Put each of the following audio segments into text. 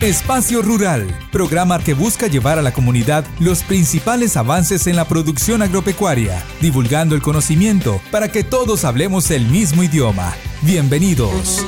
Espacio Rural, programa que busca llevar a la comunidad los principales avances en la producción agropecuaria, divulgando el conocimiento para que todos hablemos el mismo idioma. Bienvenidos.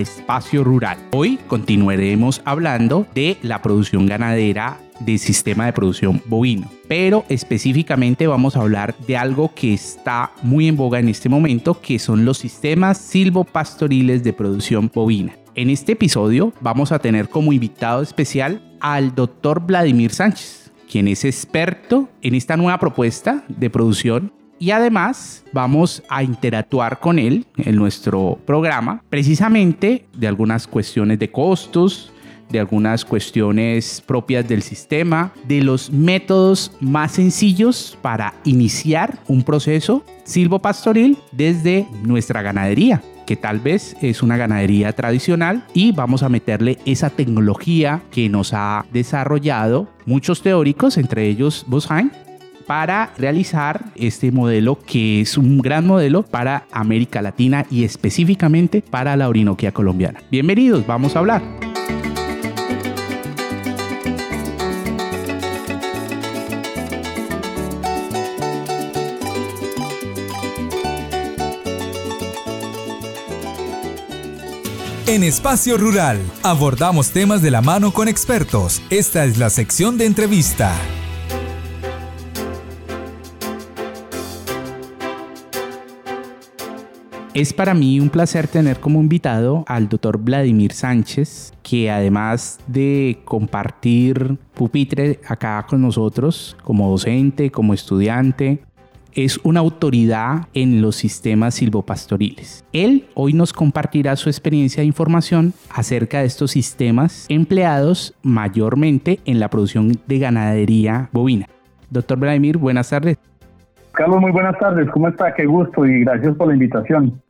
Espacio Rural. Hoy continuaremos hablando de la producción ganadera del sistema de producción bovino. Pero específicamente vamos a hablar de algo que está muy en boga en este momento, que son los sistemas silvopastoriles de producción bovina. En este episodio vamos a tener como invitado especial al doctor Vladimir Sánchez, quien es experto en esta nueva propuesta de producción y además vamos a interactuar con él en nuestro programa precisamente de algunas cuestiones de costos, de algunas cuestiones propias del sistema, de los métodos más sencillos para iniciar un proceso silvopastoril desde nuestra ganadería que tal vez es una ganadería tradicional y vamos a meterle esa tecnología que nos ha desarrollado muchos teóricos, entre ellos Bosheim, para realizar este modelo que es un gran modelo para América Latina y específicamente para la Orinoquia colombiana. Bienvenidos, vamos a hablar. En Espacio Rural abordamos temas de la mano con expertos. Esta es la sección de entrevista. Es para mí un placer tener como invitado al doctor Vladimir Sánchez, que además de compartir pupitre acá con nosotros como docente, como estudiante, es una autoridad en los sistemas silvopastoriles. Él hoy nos compartirá su experiencia e información acerca de estos sistemas empleados mayormente en la producción de ganadería bovina. Doctor Vladimir, buenas tardes. Carlos, muy buenas tardes. ¿Cómo está? Qué gusto y gracias por la invitación.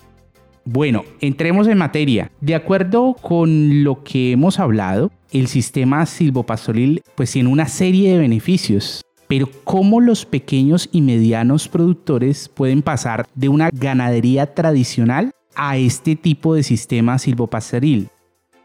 Bueno, entremos en materia. De acuerdo con lo que hemos hablado, el sistema silvopastoril pues tiene una serie de beneficios. Pero ¿cómo los pequeños y medianos productores pueden pasar de una ganadería tradicional a este tipo de sistema silvopastoril?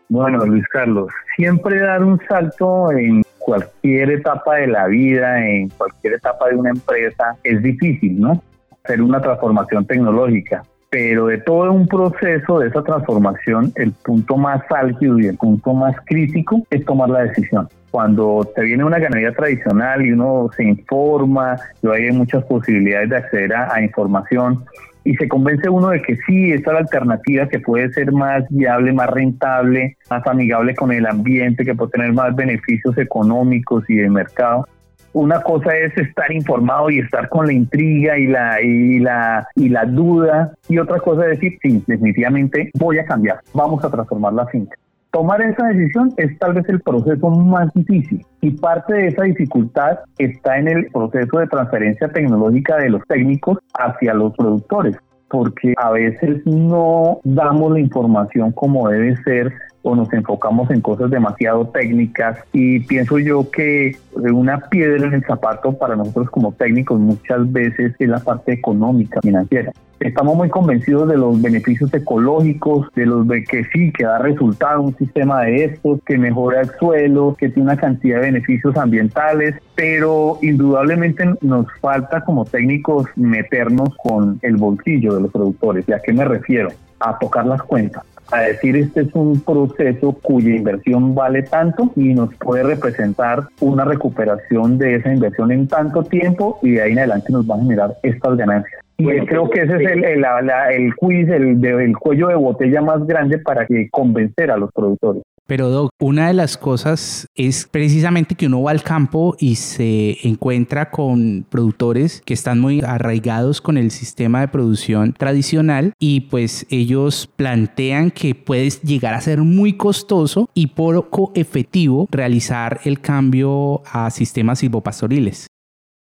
Bueno, Luis Carlos, siempre dar un salto en cualquier etapa de la vida, en cualquier etapa de una empresa, es difícil, ¿no? Hacer una transformación tecnológica. Pero de todo un proceso de esa transformación, el punto más álgido y el punto más crítico es tomar la decisión cuando te viene una ganadería tradicional y uno se informa, y hay muchas posibilidades de acceder a, información y se convence uno de que sí, esta es la alternativa que puede ser más viable, más rentable, más amigable con el ambiente, que puede tener más beneficios económicos y de mercado. Una cosa es estar informado y estar con la intriga y la, y la, y la duda, y otra cosa es decir, sí, definitivamente voy a cambiar, vamos a transformar la finca. Tomar esa decisión es tal vez el proceso más difícil y parte de esa dificultad está en el proceso de transferencia tecnológica de los técnicos hacia los productores, porque a veces no damos la información como debe ser o nos enfocamos en cosas demasiado técnicas y pienso yo que una piedra en el zapato para nosotros como técnicos muchas veces es la parte económica, financiera. Estamos muy convencidos de los beneficios ecológicos, de los de que sí, que da resultado un sistema de estos, que mejora el suelo, que tiene una cantidad de beneficios ambientales, pero indudablemente nos falta como técnicos meternos con el bolsillo de los productores. ¿Y a qué me refiero? A tocar las cuentas a decir este es un proceso cuya inversión vale tanto y nos puede representar una recuperación de esa inversión en tanto tiempo y de ahí en adelante nos va a generar estas ganancias. Y creo que ese es el, el, el quiz, el, el cuello de botella más grande para que convencer a los productores. Pero Doc, una de las cosas es precisamente que uno va al campo y se encuentra con productores que están muy arraigados con el sistema de producción tradicional y pues ellos plantean que puede llegar a ser muy costoso y poco efectivo realizar el cambio a sistemas silvopastoriles.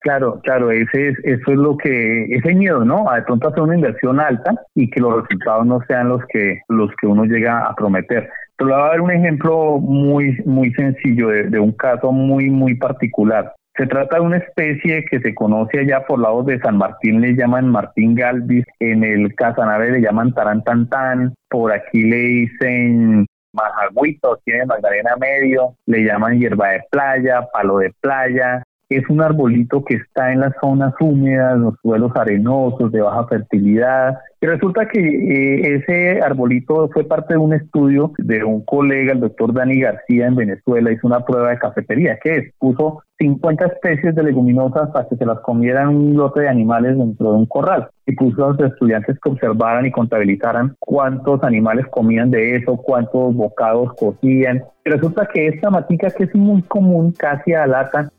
Claro, claro, ese es, eso es lo que, ese miedo, ¿no? A de pronto hacer una inversión alta y que los resultados no sean los que, los que uno llega a prometer. Pero voy a dar un ejemplo muy, muy sencillo de, de un caso muy, muy particular. Se trata de una especie que se conoce allá por lados de San Martín, le llaman Martín Galvis, en el Casanare le llaman Tarantantán, por aquí le dicen Majagüito, tiene Magdalena Medio, le llaman hierba de playa, palo de playa, es un arbolito que está en las zonas húmedas, los suelos arenosos, de baja fertilidad. Y resulta que eh, ese arbolito fue parte de un estudio de un colega, el doctor Dani García en Venezuela, hizo una prueba de cafetería, que es, puso 50 especies de leguminosas para que se las comieran un lote de animales dentro de un corral. Y puso a los estudiantes que observaran y contabilizaran cuántos animales comían de eso, cuántos bocados cocían. Resulta que esta matica, que es muy común, casi a lata,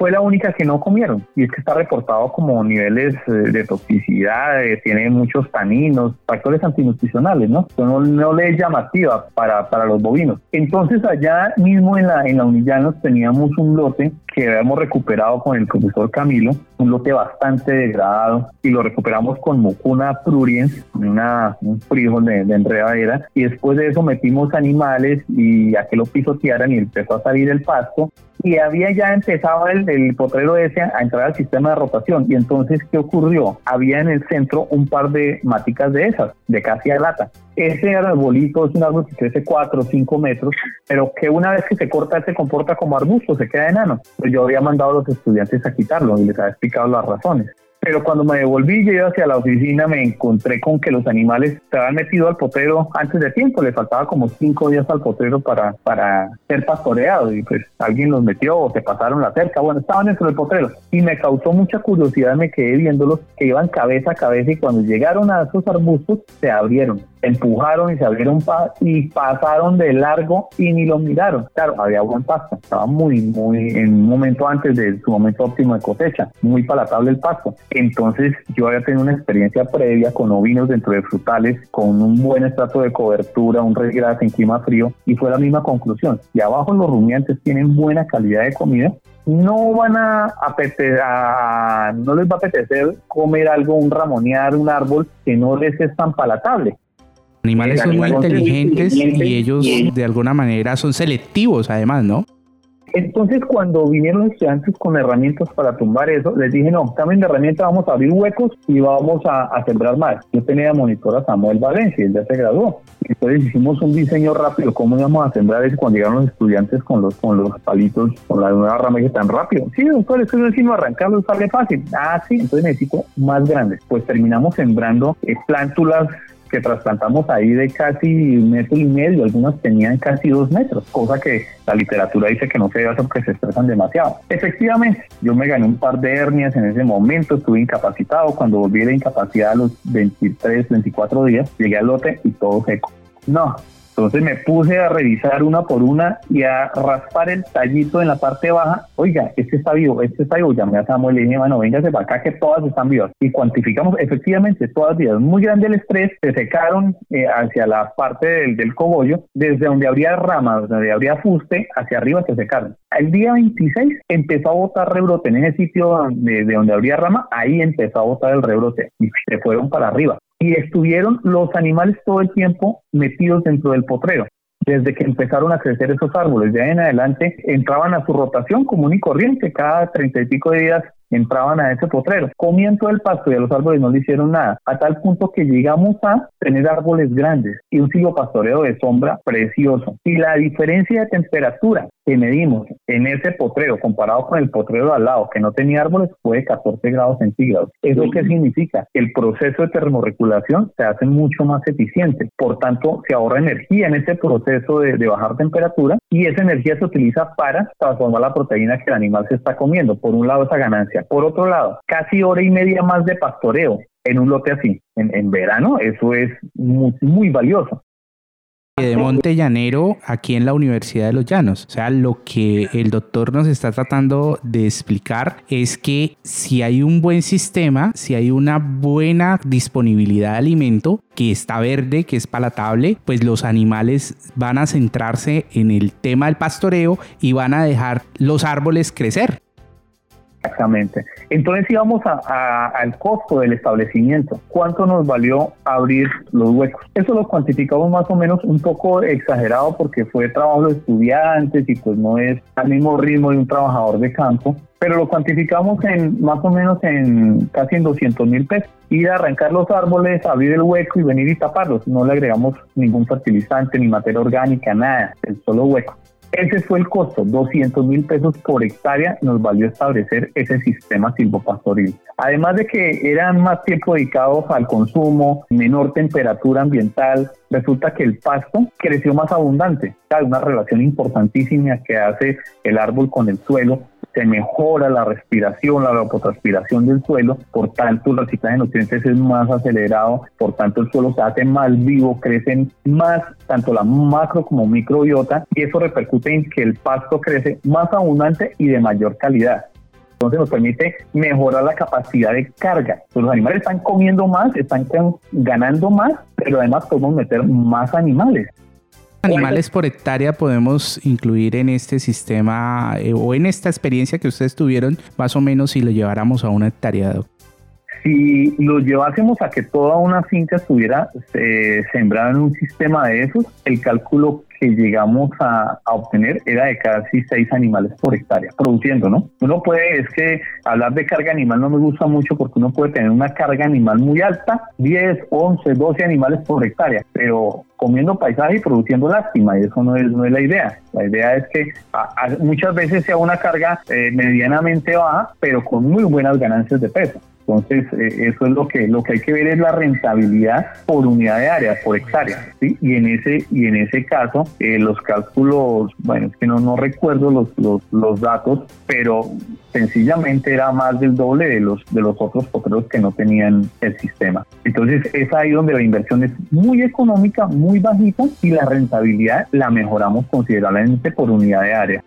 fue la única que no comieron y es que está reportado como niveles eh, de toxicidad, tiene muchos taninos, factores antinutricionales, ¿no? No, no le es llamativa para, para los bovinos. Entonces allá mismo en la, en la Unillanos teníamos un lote que habíamos recuperado con el profesor Camilo, un lote bastante degradado y lo recuperamos con mucuna pruriens, una, un frijol de, de enredadera y después de eso metimos animales y a que lo pisotearan y empezó a salir el pasto y había ya empezado el, el, potrero ese a entrar al sistema de rotación. Y entonces, ¿qué ocurrió? Había en el centro un par de maticas de esas, de casi a lata. Ese arbolito es un árbol que crece 4 o 5 metros, pero que una vez que se corta se comporta como arbusto, se queda enano. Pues yo había mandado a los estudiantes a quitarlo y les había explicado las razones. Pero cuando me devolví yo hacia la oficina me encontré con que los animales se habían metido al potrero antes de tiempo, le faltaba como cinco días al potrero para, para ser pastoreado y pues alguien los metió o se pasaron la cerca, bueno, estaban dentro del potrero y me causó mucha curiosidad, me quedé viéndolos que iban cabeza a cabeza y cuando llegaron a esos arbustos se abrieron empujaron y se abrieron y pasaron de largo y ni lo miraron. Claro, había buen pasto, estaba muy, muy en un momento antes de su momento óptimo de cosecha, muy palatable el pasto. Entonces yo había tenido una experiencia previa con ovinos dentro de frutales, con un buen estrato de cobertura, un regras en clima frío y fue la misma conclusión. Y abajo los rumiantes tienen buena calidad de comida, no van a apetecer, no les va a apetecer comer algo, un ramonear, un árbol que no les es tan palatable. Animales son muy inteligentes y ellos de alguna manera son selectivos además, ¿no? Entonces, cuando vinieron los estudiantes con herramientas para tumbar eso, les dije, no, también de herramienta vamos a abrir huecos y vamos a, sembrar más. Yo tenía monitor a Samuel Valencia, él ya se graduó. Entonces hicimos un diseño rápido, cómo íbamos a sembrar eso cuando llegaron los estudiantes con los, con los palitos, con la nueva rama que tan rápido. Sí, doctor, es decir, arrancarlo sale fácil. Ah, sí, entonces necesito más grandes. Pues terminamos sembrando eh, plántulas que trasplantamos ahí de casi un metro y medio, algunas tenían casi dos metros, cosa que la literatura dice que no se hacer porque se estresan demasiado. Efectivamente, yo me gané un par de hernias en ese momento, estuve incapacitado, cuando volví de incapacidad a los 23, 24 días, llegué al lote y todo seco. No, entonces me puse a revisar una por una y a raspar el tallito en la parte baja. Oiga, este está vivo, este está vivo. Llamé a Samuel y le dije, bueno, véngase para acá que todas están vivas. Y cuantificamos efectivamente todas vivas. Muy grande el estrés, se secaron eh, hacia la parte del, del cogollo, desde donde habría ramas, donde habría fuste, hacia arriba se secaron. El día 26 empezó a botar rebrote en ese sitio de, de donde habría rama, ahí empezó a botar el rebrote y se fueron para arriba y estuvieron los animales todo el tiempo metidos dentro del potrero. Desde que empezaron a crecer esos árboles, de ahí en adelante entraban a su rotación común y corriente, cada treinta y pico de días entraban a ese potrero, comían todo el pasto y a los árboles no le hicieron nada, a tal punto que llegamos a tener árboles grandes y un pastoreo de sombra precioso. Y la diferencia de temperatura que medimos en ese potrero comparado con el potrero de al lado que no tenía árboles fue de 14 grados centígrados. ¿Eso qué significa? El proceso de termorregulación se hace mucho más eficiente. Por tanto, se ahorra energía en ese proceso de, de bajar temperatura y esa energía se utiliza para transformar la proteína que el animal se está comiendo. Por un lado, esa ganancia por otro lado, casi hora y media más de pastoreo en un lote así, en, verano, eso es muy, muy valioso de Monte Llanero aquí en la Universidad de los Llanos. O sea, lo que el doctor nos está tratando de explicar es que si hay un buen sistema, si hay una buena disponibilidad de alimento que está verde, que es palatable, pues los animales van a centrarse en el tema del pastoreo y van a dejar los árboles crecer. Exactamente. Entonces íbamos al costo del establecimiento. ¿Cuánto nos valió abrir los huecos? Eso lo cuantificamos más o menos un poco exagerado porque fue trabajo de estudiantes y pues no es al mismo ritmo de un trabajador de campo pero lo cuantificamos en más o menos en casi en 200 mil pesos. Ir a arrancar los árboles, abrir el hueco y venir y taparlos. No le agregamos ningún fertilizante ni materia orgánica, nada, el solo hueco. Ese fue el costo, 200 mil pesos por hectárea nos valió establecer ese sistema silvopastoril. Además de que eran más tiempo dedicados al consumo, menor temperatura ambiental, resulta que el pasto creció más abundante. Hay una relación importantísima que hace el árbol con el suelo se mejora la respiración, la evapotranspiración del suelo, por tanto el reciclaje de nutrientes es más acelerado, por tanto el suelo se hace más vivo, crecen más tanto la macro como microbiota y eso repercute en que el pasto crece más abundante y de mayor calidad. Entonces nos permite mejorar la capacidad de carga. los animales están comiendo más, están ganando más, pero además podemos meter más animales animales por hectárea podemos incluir en este sistema eh, o en esta experiencia que ustedes tuvieron, más o menos si lo lleváramos a una hectárea? Si lo llevásemos a que toda una finca estuviera eh, sembrada en un sistema de esos, el cálculo que llegamos a, obtener era de casi seis animales por hectárea, produciendo, ¿no? Uno puede, es que hablar de carga animal no me gusta mucho porque uno puede tener una carga animal muy alta, 10, 11, 12 animales por hectárea, pero comiendo paisaje y produciendo lástima, y eso no es, no es la idea. La idea es que muchas veces sea una carga eh, medianamente baja, pero con muy buenas ganancias de peso. Entonces, eh, eso es lo que lo que hay que ver es la rentabilidad por unidad de área, por hectárea. Y en ese y en ese caso, eh, los cálculos, bueno, es que no no recuerdo los, los, los datos, pero sencillamente era más del doble de los de los otros potreros que no tenían el sistema. Entonces, es ahí donde la inversión es muy económica, muy bajita y la rentabilidad la mejoramos considerablemente por unidad de área.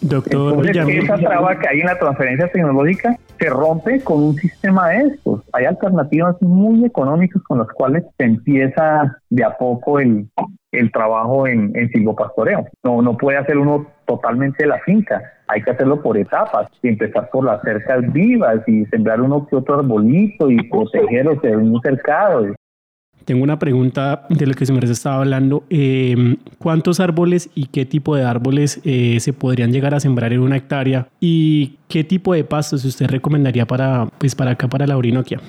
Doctor Entonces, esa traba que hay en la transferencia tecnológica se rompe con un sistema de estos. Hay alternativas muy económicas con las cuales se empieza de a poco el, el trabajo en, en silvopastoreo. No, no puede hacer uno totalmente la finca, hay que hacerlo por etapas y empezar por las cercas vivas y sembrar uno que otro arbolito y protegerlos de un cercado. Tengo una pregunta de lo que se me estaba hablando. Em, ¿Cuántos árboles y qué tipo de árboles eh, se podrían llegar a sembrar en una hectárea? ¿Y qué tipo de pastos usted recomendaría para, pues, para acá, para la Orinoquia?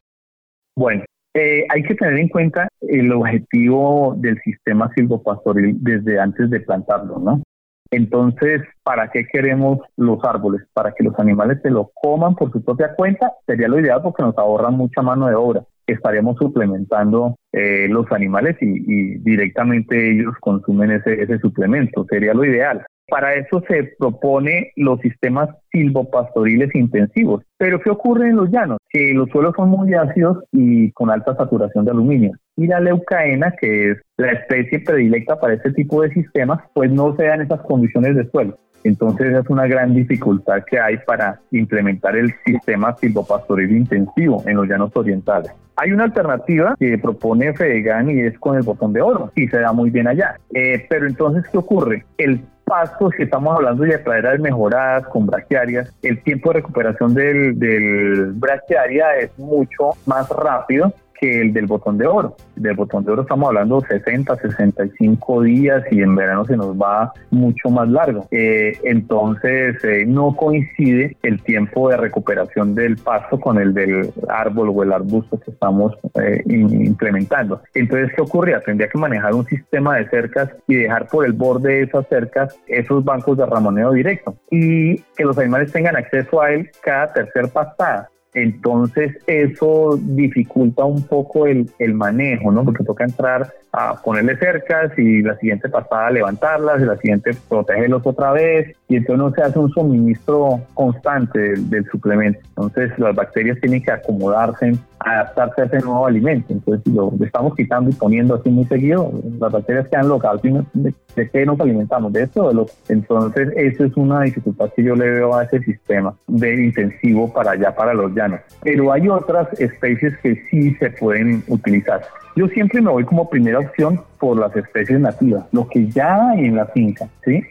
Bueno, eh, hay que tener en cuenta el objetivo del sistema silvopastoril desde antes de plantarlo, ¿no? Entonces, ¿para qué queremos los árboles? Para que los animales se lo coman por su propia cuenta, sería lo ideal porque nos ahorran mucha mano de obra estaremos suplementando eh, los animales y, directamente ellos consumen ese, suplemento, sería lo ideal. Para eso se propone los sistemas silvopastoriles intensivos. Pero ¿qué ocurre en los llanos? Que los suelos son muy ácidos y con alta saturación de aluminio. Y la leucaena, que es la especie predilecta para este tipo de sistemas, pues no se dan esas condiciones de suelo. Entonces es una gran dificultad que hay para implementar el sistema silvopastoril intensivo en los llanos orientales. Hay una alternativa que propone Fedegan y es con el botón de oro y se da muy bien allá. Eh, pero entonces, ¿qué ocurre? El pasto, si estamos hablando de praderas mejoradas con braquiarias, el tiempo de recuperación del, del braquiaria es mucho más rápido que el del botón de oro. Del botón de oro estamos hablando de 60, 65 días y en verano se nos va mucho más largo. Eh, entonces eh, no coincide el tiempo de recuperación del pasto con el del árbol o el arbusto que estamos eh, implementando. Entonces, ¿qué ocurría? Tendría que manejar un sistema de cercas y dejar por el borde de esas cercas esos bancos de ramoneo directo y que los animales tengan acceso a él cada tercer pastada. Entonces eso dificulta un poco el, el, manejo, ¿no? Porque toca entrar a ponerle cercas y la siguiente pasada levantarlas y la siguiente protegerlos otra vez y entonces no se hace un suministro constante del, suplemento. Entonces las bacterias tienen que acomodarse, adaptarse a ese nuevo alimento. Entonces lo estamos quitando y poniendo así muy seguido, las bacterias quedan locales. ¿De, de qué nos alimentamos? De esto de lo Entonces eso es una dificultad que yo le veo a ese sistema de intensivo para allá, para los llanos. Pero hay otras especies que sí se pueden utilizar. Yo siempre me voy como primera opción por las especies nativas, lo que ya hay en la finca, ¿sí?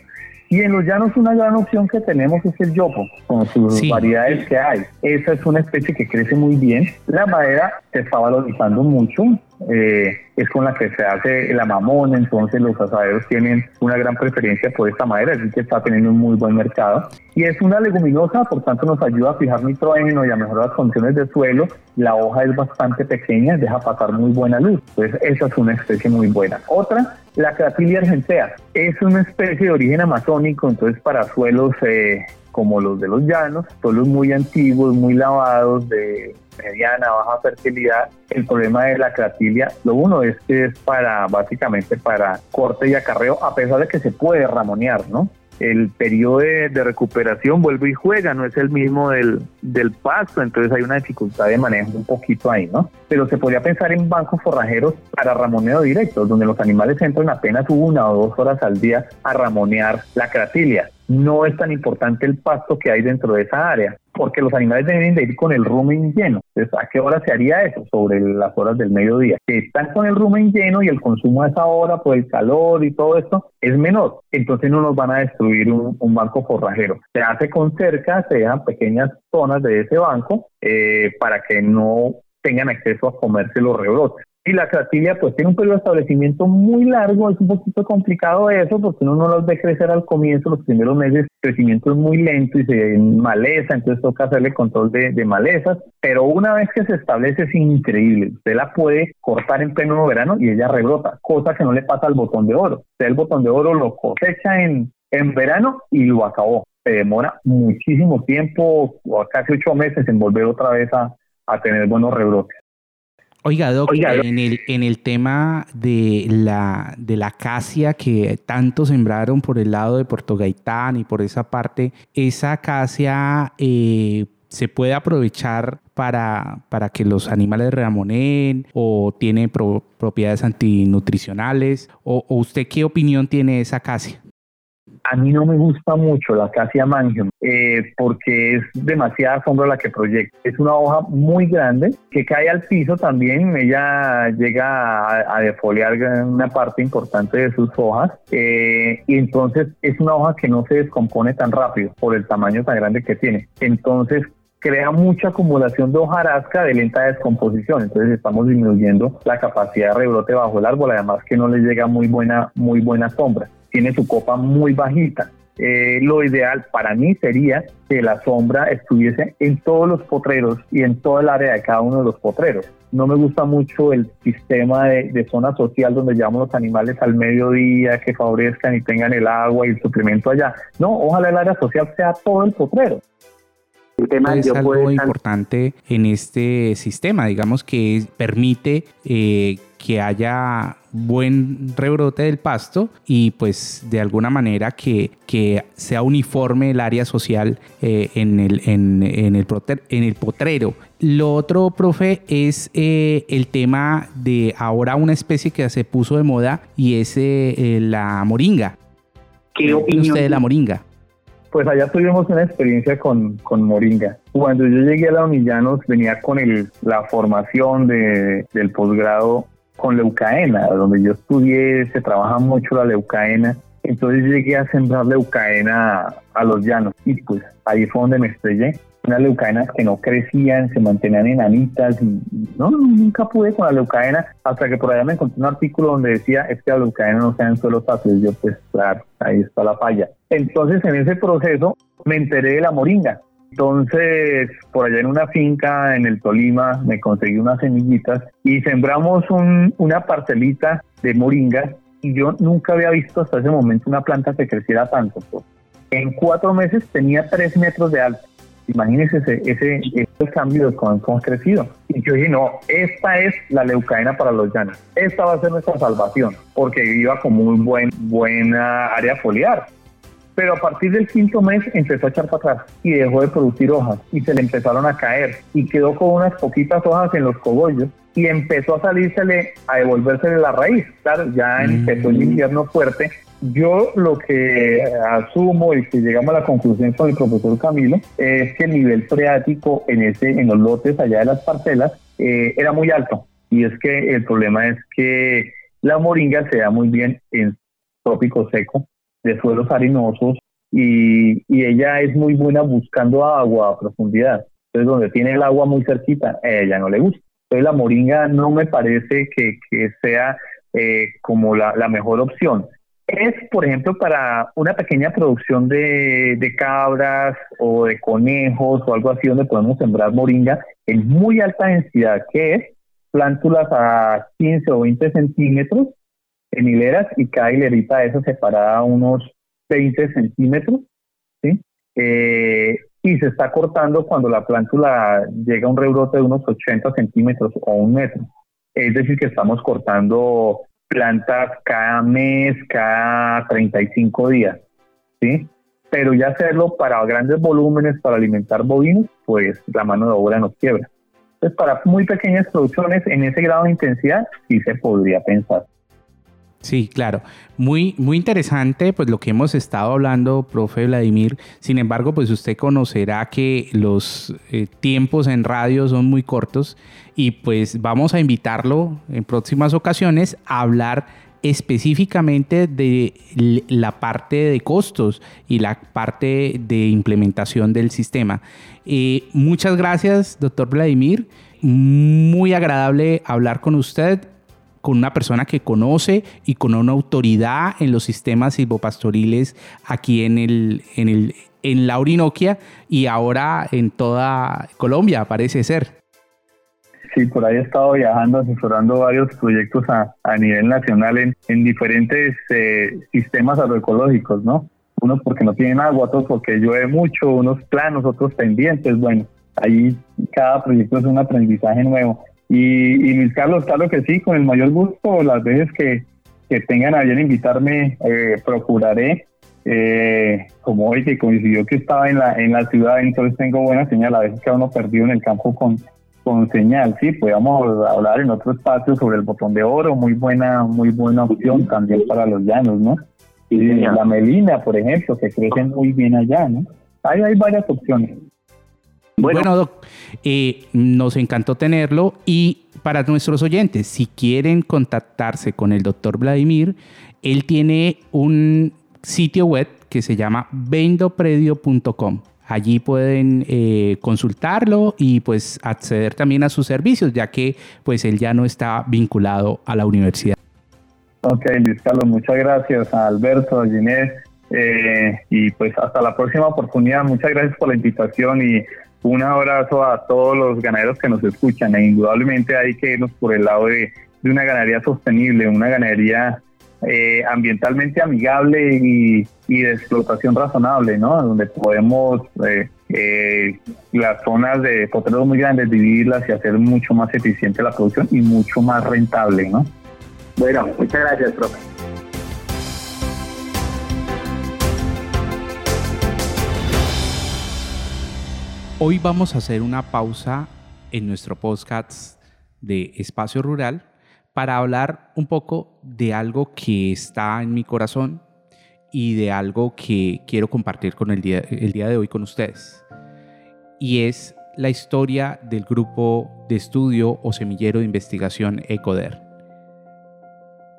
Y en los llanos una gran opción que tenemos es el yopo, con sus variedades que hay. Esa es una especie que crece muy bien. La madera se está valorizando mucho. Eh, es con la que se hace la mamón, entonces los asaderos tienen una gran preferencia por esta madera, así que está teniendo un muy buen mercado. Y es una leguminosa, por tanto nos ayuda a fijar nitrógeno y a mejorar las condiciones del suelo. La hoja es bastante pequeña, deja pasar muy buena luz. Entonces esa es una especie muy buena. Otra, la Cratilia argentea, es una especie de origen amazónico, entonces para suelos eh, como los de los llanos, suelos muy antiguos, muy lavados, de mediana, baja fertilidad. El problema de la cratilia, lo uno es que es para, básicamente para corte y acarreo, a pesar de que se puede ramonear, ¿no? El periodo de, recuperación vuelve y juega, no es el mismo del, del pasto, entonces hay una dificultad de manejo un poquito ahí, ¿no? Pero se podría pensar en bancos forrajeros para ramoneo directo, donde los animales entran apenas una o dos horas al día a ramonear la cratilia no es tan importante el pasto que hay dentro de esa área, porque los animales deben de ir con el rumen lleno. Entonces, ¿a qué hora se haría eso? Sobre las horas del mediodía. Que están con el rumen lleno y el consumo a esa hora por el calor y todo esto es menor. Entonces no nos van a destruir un, banco forrajero. Se hace con cerca, se dejan pequeñas zonas de ese banco eh, para que no tengan acceso a comerse los rebrotes. Y la cratilia pues tiene un periodo de establecimiento muy largo, es un poquito complicado eso porque uno no los ve crecer al comienzo, los primeros meses el crecimiento es muy lento y se maleza, entonces toca hacerle control de, de, malezas, pero una vez que se establece es increíble, usted la puede cortar en pleno verano y ella rebrota, cosa que no le pasa al botón de oro, usted el botón de oro lo cosecha en, en verano y lo acabó, se demora muchísimo tiempo, o casi ocho meses en volver otra vez a, a tener buenos rebrotes. Oiga, Doc, en el, en el tema de la, de la acacia que tanto sembraron por el lado de Puerto Gaitán y por esa parte, ¿esa acacia eh, se puede aprovechar para, para que los animales ramonen o tiene propiedades antinutricionales? O, ¿O usted qué opinión tiene de esa acacia? A mí no me gusta mucho la Acacia mangium eh, porque es demasiada sombra la que proyecta. Es una hoja muy grande que cae al piso también. Ella llega a, defoliar una parte importante de sus hojas eh, y entonces es una hoja que no se descompone tan rápido por el tamaño tan grande que tiene. Entonces crea mucha acumulación de hojarasca de lenta descomposición. Entonces estamos disminuyendo la capacidad de rebrote bajo el árbol, además que no le llega muy buena, muy buena sombra tiene su copa muy bajita. Eh, lo ideal para mí sería que la sombra estuviese en todos los potreros y en toda el área de cada uno de los potreros. No me gusta mucho el sistema de, zona social donde llevamos los animales al mediodía, que favorezcan y tengan el agua y el suplemento allá. No, ojalá el área social sea todo el potrero. El tema es algo importante en este sistema, digamos que permite eh, que haya buen rebrote del pasto y pues de alguna manera que, que sea uniforme el área social eh, en, el, en, en, el en el potrero. Lo otro, profe, es eh, el tema de ahora una especie que se puso de moda y es eh, la moringa. ¿Qué opina usted de la moringa? Pues allá tuvimos una experiencia con, con Moringa. Cuando yo llegué a la Unillanos venía con el, la formación de, del posgrado con leucaena, donde yo estudié, se trabaja mucho la leucaena. Entonces llegué a sembrar leucaena a los llanos y pues ahí fue donde me estrellé. Unas leucaenas que no crecían, se mantenían enanitas y no, nunca pude con la leucaena hasta que por allá me encontré un artículo donde decía es que la leucaena no sea en suelos fáciles. Yo pues claro, ahí está la falla. Entonces en ese proceso me enteré de la moringa entonces, por allá en una finca en el Tolima, me conseguí unas semillitas y sembramos una parcelita de moringa y yo nunca había visto hasta ese momento una planta que creciera tanto. En cuatro meses tenía tres metros de alto. Imagínense ese, ese, cambio de cómo hemos crecido. Y yo dije, no, esta es la leucaena para los llanos. Esta va a ser nuestra salvación, porque iba con muy buen, buena área foliar pero a partir del quinto mes empezó a echar para atrás y dejó de producir hojas y se le empezaron a caer y quedó con unas poquitas hojas en los cogollos y empezó a salírsele, a devolvérsele la raíz. Claro, ya mm. empezó el invierno fuerte. Yo lo que asumo y que llegamos a la conclusión con el profesor Camilo es que el nivel freático en, ese, en los lotes allá de las parcelas eh, era muy alto. Y es que el problema es que la moringa se da muy bien en trópico seco de suelos arenosos y, ella es muy buena buscando agua a profundidad. Entonces, donde tiene el agua muy cerquita, a ella no le gusta. Entonces, la moringa no me parece que, sea eh, como la, mejor opción. Es, por ejemplo, para una pequeña producción de, de cabras o de conejos o algo así donde podemos sembrar moringa en muy alta densidad, que es plántulas a 15 o 20 centímetros en hileras y cada hilerita de esas separada unos 20 centímetros, ¿sí? Eh, y se está cortando cuando la plántula llega a un rebrote de unos 80 centímetros o un metro. Es decir, que estamos cortando plantas cada mes, cada 35 días, ¿sí? Pero ya hacerlo para grandes volúmenes, para alimentar bovinos, pues la mano de obra nos quiebra. Entonces, para muy pequeñas producciones en ese grado de intensidad, sí se podría pensar. Sí, claro. Muy, muy interesante, pues lo que hemos estado hablando, profe Vladimir. Sin embargo, pues usted conocerá que los eh, tiempos en radio son muy cortos y pues vamos a invitarlo en próximas ocasiones a hablar específicamente de la parte de costos y la parte de implementación del sistema. Eh, muchas gracias, doctor Vladimir. Muy agradable hablar con usted con una persona que conoce y con una autoridad en los sistemas silvopastoriles aquí en, el, en, el, en la Orinoquia y ahora en toda Colombia, parece ser. Sí, por ahí he estado viajando, asesorando varios proyectos a, a nivel nacional en, en diferentes eh, sistemas agroecológicos, ¿no? Unos porque no tienen agua, otros porque llueve mucho, unos planos, otros pendientes. Bueno, ahí cada proyecto es un aprendizaje nuevo. Y, Luis Carlos, claro que sí, con el mayor gusto, las veces que, tengan a bien invitarme, eh, procuraré, eh, como hoy que coincidió que estaba en la, en la ciudad, entonces tengo buena señal, a veces que uno perdido en el campo con, con señal, sí, podemos hablar en otro espacio sobre el botón de oro, muy buena, muy buena opción también para los llanos, ¿no? Y la melina, por ejemplo, que crecen muy bien allá, ¿no? Hay, hay varias opciones. Bueno, Doc, eh, nos encantó tenerlo y para nuestros oyentes, si quieren contactarse con el doctor Vladimir, él tiene un sitio web que se llama vendopredio.com. Allí pueden eh, consultarlo y pues acceder también a sus servicios, ya que pues él ya no está vinculado a la universidad. Ok, Luis Carlos, muchas gracias a Alberto, a Ginés, eh, y pues hasta la próxima oportunidad. Muchas gracias por la invitación y un abrazo a todos los ganaderos que nos escuchan e indudablemente hay que irnos por el lado de, una ganadería sostenible, una ganadería eh, ambientalmente amigable y, de explotación razonable, ¿no? Donde podemos eh, eh, las zonas de potreros muy grandes dividirlas y hacer mucho más eficiente la producción y mucho más rentable, ¿no? Bueno, muchas gracias, profe. Hoy vamos a hacer una pausa en nuestro podcast de Espacio Rural para hablar un poco de algo que está en mi corazón y de algo que quiero compartir con el día, el día de hoy con ustedes. Y es la historia del grupo de estudio o semillero de investigación ECODER.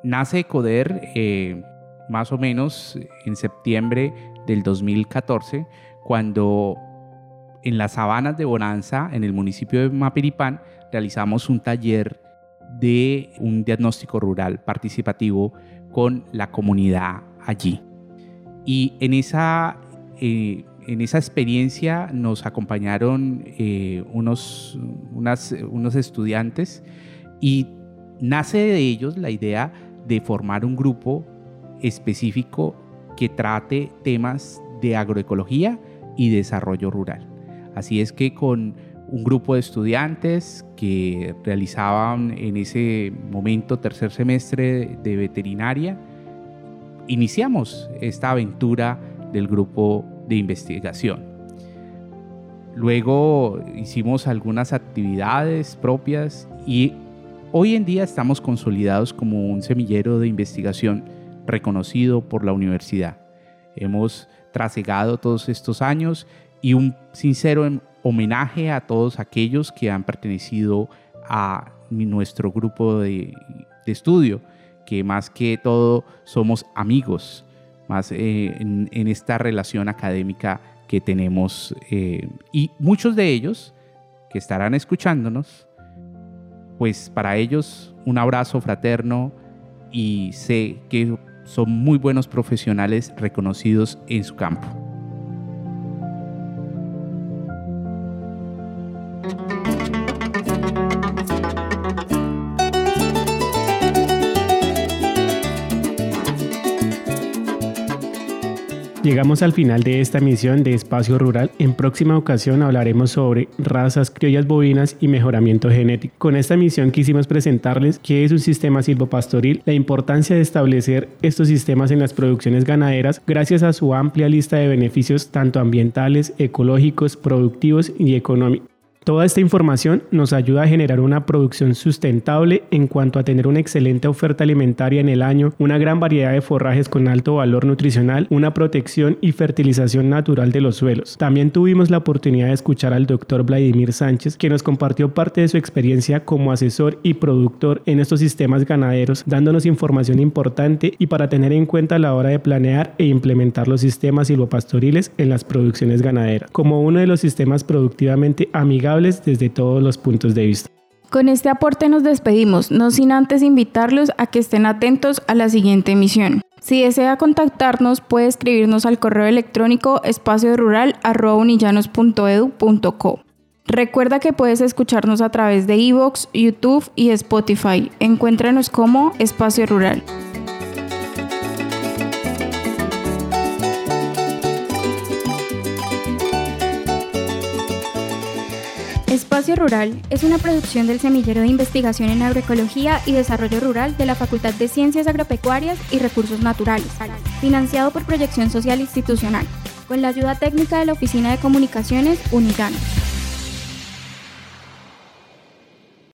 Nace ECODER eh, más o menos en septiembre del 2014, cuando en las sabanas de Bonanza, en el municipio de Mapiripán, realizamos un taller de un diagnóstico rural participativo con la comunidad allí. Y en esa, eh, en esa experiencia nos acompañaron eh, unos, unos estudiantes y nace de ellos la idea de formar un grupo específico que trate temas de agroecología y desarrollo rural. Así es que con un grupo de estudiantes que realizaban en ese momento tercer semestre de veterinaria, iniciamos esta aventura del grupo de investigación. Luego hicimos algunas actividades propias y hoy en día estamos consolidados como un semillero de investigación reconocido por la universidad. Hemos trasegado todos estos años y un sincero homenaje a todos aquellos que han pertenecido a nuestro grupo de, estudio, que más que todo somos amigos, más eh, en, esta relación académica que tenemos. Eh, y muchos de ellos que estarán escuchándonos, pues para ellos un abrazo fraterno y sé que son muy buenos profesionales reconocidos en su campo. Llegamos al final de esta emisión de Espacio Rural. En próxima ocasión hablaremos sobre razas criollas bovinas y mejoramiento genético. Con esta emisión quisimos presentarles qué es un sistema silvopastoril, la importancia de establecer estos sistemas en las producciones ganaderas gracias a su amplia lista de beneficios tanto ambientales, ecológicos, productivos y económicos. Toda esta información nos ayuda a generar una producción sustentable en cuanto a tener una excelente oferta alimentaria en el año, una gran variedad de forrajes con alto valor nutricional, una protección y fertilización natural de los suelos. También tuvimos la oportunidad de escuchar al doctor Vladimir Sánchez, que nos compartió parte de su experiencia como asesor y productor en estos sistemas ganaderos, dándonos información importante y para tener en cuenta a la hora de planear e implementar los sistemas silvopastoriles en las producciones ganaderas, como uno de los sistemas productivamente amigables desde todos los puntos de vista. Con este aporte nos despedimos, no sin antes invitarlos a que estén atentos a la siguiente emisión. Si desea contactarnos, puede escribirnos al correo electrónico espacio rural Recuerda que puedes escucharnos a través de Evox, YouTube y Spotify. Encuéntranos como Espacio Rural. Espacio Rural es una producción del Semillero de Investigación en Agroecología y Desarrollo Rural de la Facultad de Ciencias Agropecuarias y Recursos Naturales, financiado por Proyección Social Institucional, con la ayuda técnica de la Oficina de Comunicaciones Unigano.